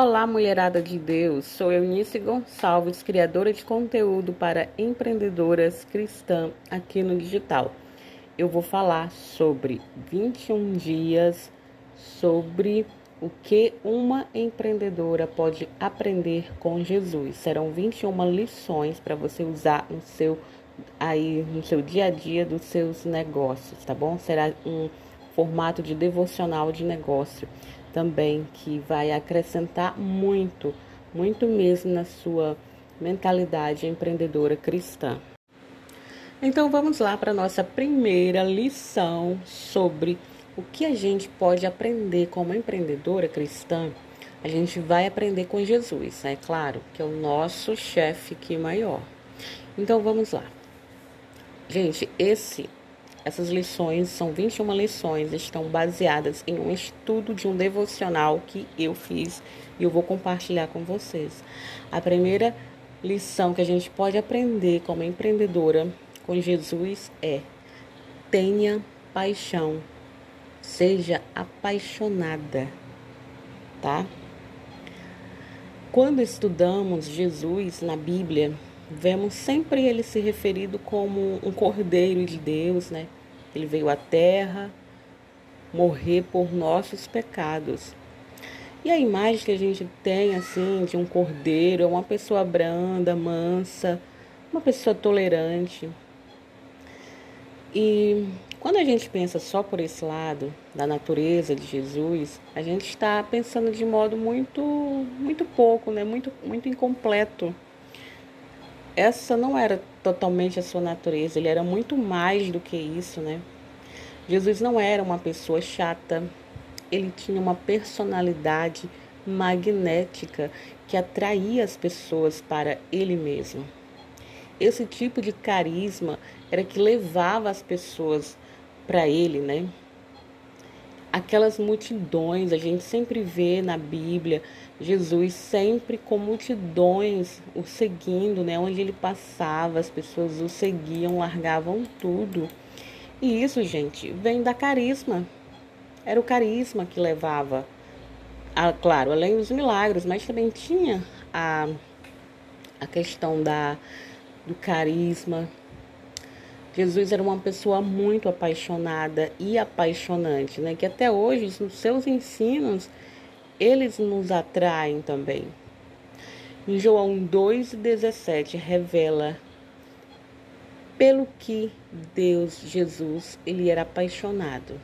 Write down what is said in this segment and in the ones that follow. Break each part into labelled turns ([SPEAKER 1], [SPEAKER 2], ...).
[SPEAKER 1] Olá, mulherada de Deus. Sou Eunice Gonçalves, criadora de conteúdo para empreendedoras cristãs aqui no digital. Eu vou falar sobre 21 dias sobre o que uma empreendedora pode aprender com Jesus. Serão 21 lições para você usar no seu aí no seu dia a dia dos seus negócios, tá bom? Será um formato de devocional de negócio também que vai acrescentar muito, muito mesmo na sua mentalidade empreendedora cristã. Então vamos lá para a nossa primeira lição sobre o que a gente pode aprender como empreendedora cristã. A gente vai aprender com Jesus, é claro, que é o nosso chefe aqui maior. Então vamos lá. Gente, esse essas lições são 21 lições, estão baseadas em um estudo de um devocional que eu fiz e eu vou compartilhar com vocês. A primeira lição que a gente pode aprender como empreendedora com Jesus é: tenha paixão, seja apaixonada, tá? Quando estudamos Jesus na Bíblia, vemos sempre ele se referido como um cordeiro de Deus, né? Ele veio à terra morrer por nossos pecados. E a imagem que a gente tem assim de um cordeiro é uma pessoa branda, mansa, uma pessoa tolerante. E quando a gente pensa só por esse lado da natureza de Jesus, a gente está pensando de modo muito muito pouco, né? Muito muito incompleto. Essa não era totalmente a sua natureza, ele era muito mais do que isso, né? Jesus não era uma pessoa chata, ele tinha uma personalidade magnética que atraía as pessoas para ele mesmo. Esse tipo de carisma era que levava as pessoas para ele, né? Aquelas multidões, a gente sempre vê na Bíblia Jesus sempre com multidões o seguindo, né? Onde ele passava, as pessoas o seguiam, largavam tudo. E isso, gente, vem da carisma. Era o carisma que levava, a, claro, além dos milagres, mas também tinha a, a questão da, do carisma. Jesus era uma pessoa muito apaixonada e apaixonante, né? Que até hoje, nos seus ensinos, eles nos atraem também. Em João 2,17 revela pelo que Deus, Jesus, ele era apaixonado.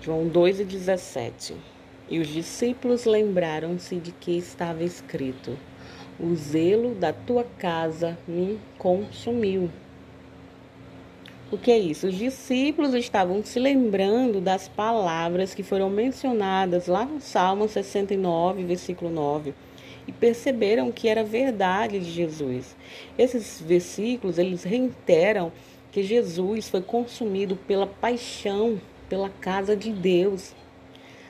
[SPEAKER 1] João 2,17 E os discípulos lembraram-se de que estava escrito: O zelo da tua casa me consumiu. O que é isso? Os discípulos estavam se lembrando das palavras que foram mencionadas lá no Salmo 69, versículo 9, e perceberam que era verdade de Jesus. Esses versículos, eles reiteram que Jesus foi consumido pela paixão pela casa de Deus,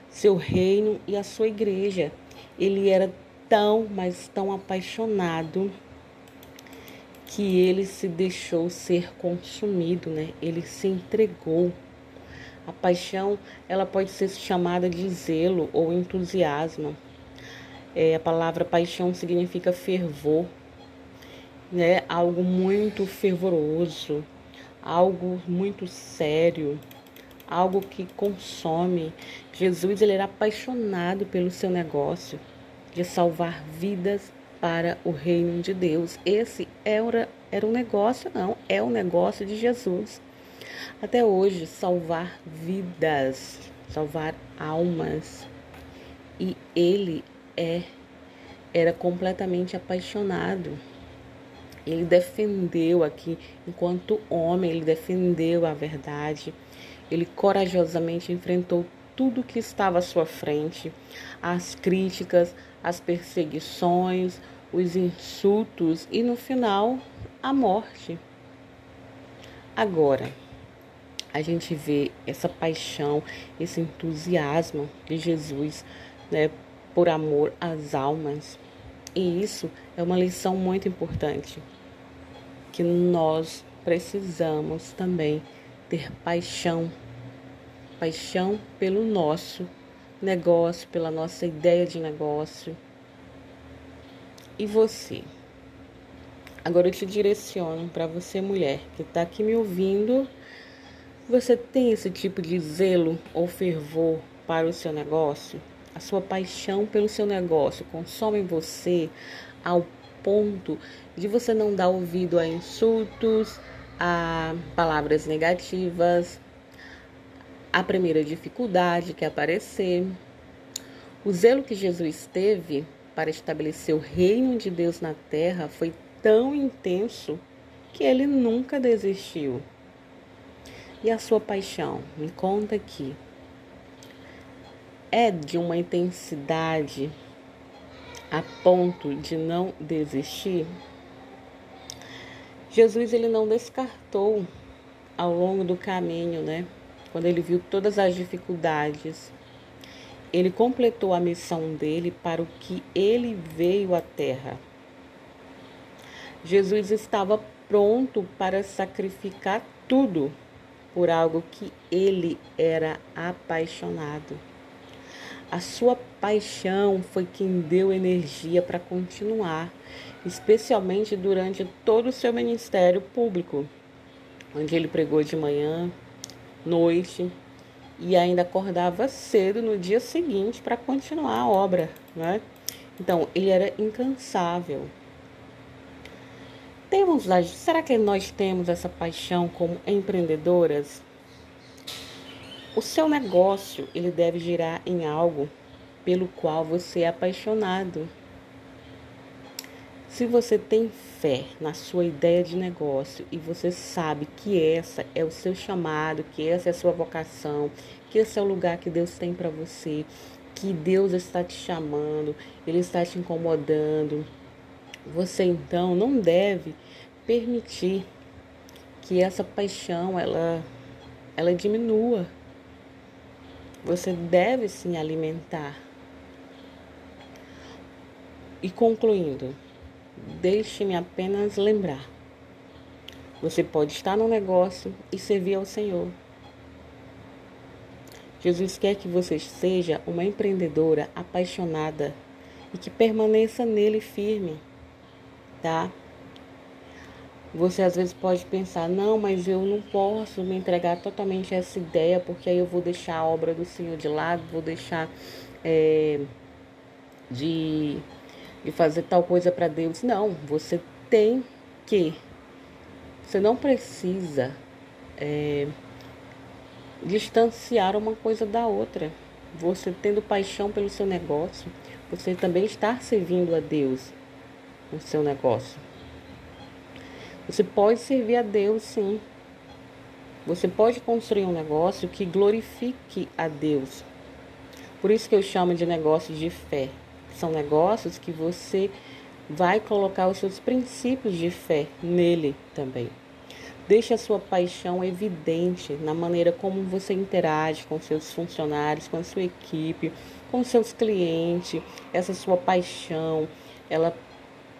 [SPEAKER 1] seu reino e a sua igreja. Ele era tão, mas tão apaixonado que ele se deixou ser consumido, né? Ele se entregou. A paixão, ela pode ser chamada de zelo ou entusiasmo. É, a palavra paixão significa fervor, né? Algo muito fervoroso, algo muito sério, algo que consome. Jesus ele era apaixonado pelo seu negócio de salvar vidas para o reino de Deus. Esse era, era um negócio, não, é o um negócio de Jesus. Até hoje, salvar vidas, salvar almas. E ele é era completamente apaixonado. Ele defendeu aqui, enquanto homem, ele defendeu a verdade. Ele corajosamente enfrentou tudo que estava à sua frente, as críticas, as perseguições, os insultos e no final a morte. Agora, a gente vê essa paixão, esse entusiasmo de Jesus né, por amor às almas. E isso é uma lição muito importante que nós precisamos também ter paixão, paixão pelo nosso negócio, pela nossa ideia de negócio. E você? Agora eu te direciono para você, mulher, que está aqui me ouvindo. Você tem esse tipo de zelo ou fervor para o seu negócio? A sua paixão pelo seu negócio consome você ao ponto de você não dar ouvido a insultos, a palavras negativas, a primeira dificuldade que aparecer. O zelo que Jesus teve para estabelecer o reino de Deus na terra foi tão intenso que ele nunca desistiu. E a sua paixão? Me conta aqui. É de uma intensidade a ponto de não desistir? Jesus ele não descartou ao longo do caminho, né? Quando ele viu todas as dificuldades, ele completou a missão dele para o que ele veio à terra. Jesus estava pronto para sacrificar tudo por algo que ele era apaixonado. A sua paixão foi quem deu energia para continuar, especialmente durante todo o seu ministério público, onde ele pregou de manhã, noite e ainda acordava cedo no dia seguinte para continuar a obra, né? Então, ele era incansável. Temos, será que nós temos essa paixão como empreendedoras? O seu negócio, ele deve girar em algo pelo qual você é apaixonado. Se você tem fé na sua ideia de negócio e você sabe que essa é o seu chamado, que essa é a sua vocação, que esse é o lugar que Deus tem para você, que Deus está te chamando, ele está te incomodando, você então não deve permitir que essa paixão ela ela diminua. Você deve sim alimentar. E concluindo, deixe-me apenas lembrar. Você pode estar no negócio e servir ao Senhor. Jesus quer que você seja uma empreendedora apaixonada e que permaneça nele firme, tá? Você às vezes pode pensar, não, mas eu não posso me entregar totalmente a essa ideia, porque aí eu vou deixar a obra do Senhor de lado, vou deixar é, de, de fazer tal coisa para Deus. Não, você tem que. Você não precisa é, distanciar uma coisa da outra. Você tendo paixão pelo seu negócio, você também está servindo a Deus no seu negócio. Você pode servir a Deus, sim. Você pode construir um negócio que glorifique a Deus. Por isso que eu chamo de negócios de fé. São negócios que você vai colocar os seus princípios de fé nele também. Deixe a sua paixão evidente na maneira como você interage com seus funcionários, com a sua equipe, com seus clientes. Essa sua paixão, ela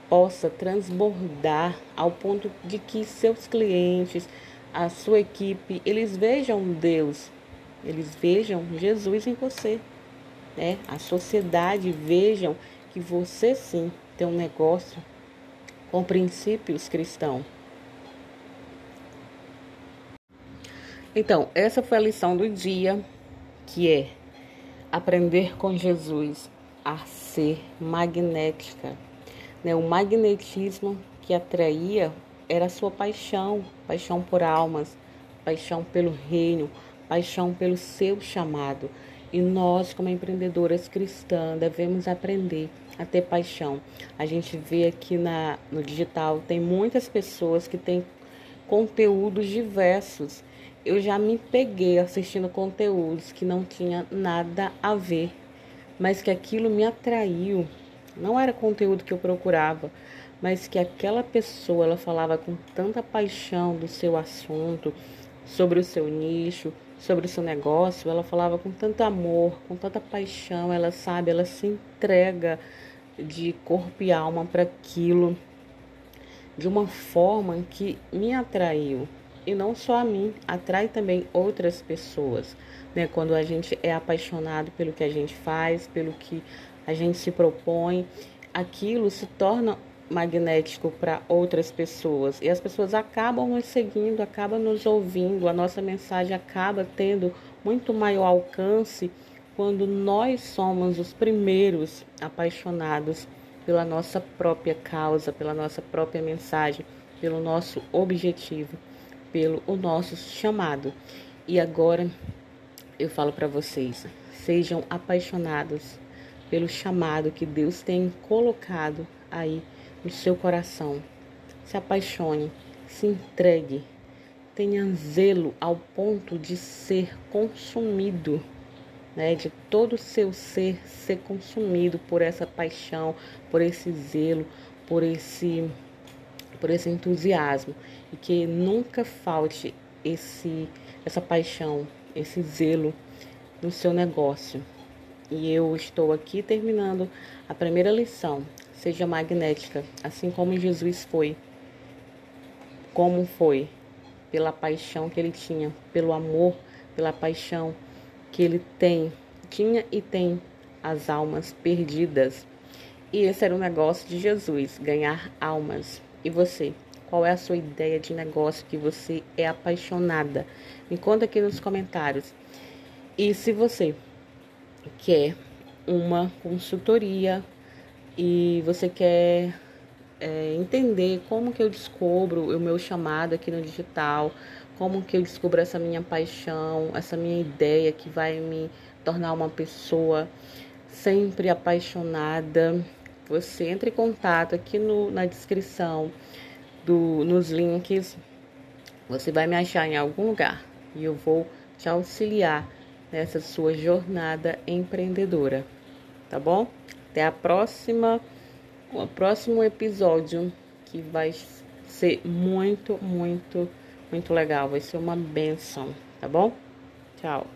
[SPEAKER 1] possa transbordar ao ponto de que seus clientes, a sua equipe, eles vejam Deus, eles vejam Jesus em você, né? A sociedade vejam que você sim tem um negócio com princípios cristãos. Então, essa foi a lição do dia, que é aprender com Jesus a ser magnética. Né? O magnetismo que atraía era a sua paixão, paixão por almas, paixão pelo reino, paixão pelo seu chamado. E nós, como empreendedoras cristãs, devemos aprender a ter paixão. A gente vê aqui na, no digital, tem muitas pessoas que têm conteúdos diversos. Eu já me peguei assistindo conteúdos que não tinha nada a ver, mas que aquilo me atraiu, não era conteúdo que eu procurava, mas que aquela pessoa ela falava com tanta paixão do seu assunto, sobre o seu nicho, sobre o seu negócio, ela falava com tanto amor, com tanta paixão, ela sabe, ela se entrega de corpo e alma para aquilo de uma forma que me atraiu, e não só a mim, atrai também outras pessoas, né? Quando a gente é apaixonado pelo que a gente faz, pelo que a gente se propõe, aquilo se torna magnético para outras pessoas e as pessoas acabam nos seguindo, acabam nos ouvindo, a nossa mensagem acaba tendo muito maior alcance quando nós somos os primeiros apaixonados pela nossa própria causa, pela nossa própria mensagem, pelo nosso objetivo, pelo o nosso chamado. E agora eu falo para vocês, sejam apaixonados pelo chamado que Deus tem colocado aí no seu coração. Se apaixone, se entregue, tenha zelo ao ponto de ser consumido, né? De todo o seu ser ser consumido por essa paixão, por esse zelo, por esse por esse entusiasmo e que nunca falte esse essa paixão, esse zelo no seu negócio. E eu estou aqui terminando a primeira lição, seja magnética, assim como Jesus foi. Como foi? Pela paixão que ele tinha, pelo amor, pela paixão que ele tem, tinha e tem as almas perdidas. E esse era o negócio de Jesus, ganhar almas. E você? Qual é a sua ideia de negócio que você é apaixonada? Me conta aqui nos comentários. E se você quer uma consultoria, e você quer é, entender como que eu descubro o meu chamado aqui no digital, como que eu descubro essa minha paixão, essa minha ideia que vai me tornar uma pessoa sempre apaixonada, você entre em contato aqui no, na descrição do, nos links. Você vai me achar em algum lugar e eu vou te auxiliar nessa sua jornada empreendedora, tá bom? Até a próxima, o próximo episódio que vai ser muito, muito, muito legal. Vai ser uma benção, tá bom? Tchau.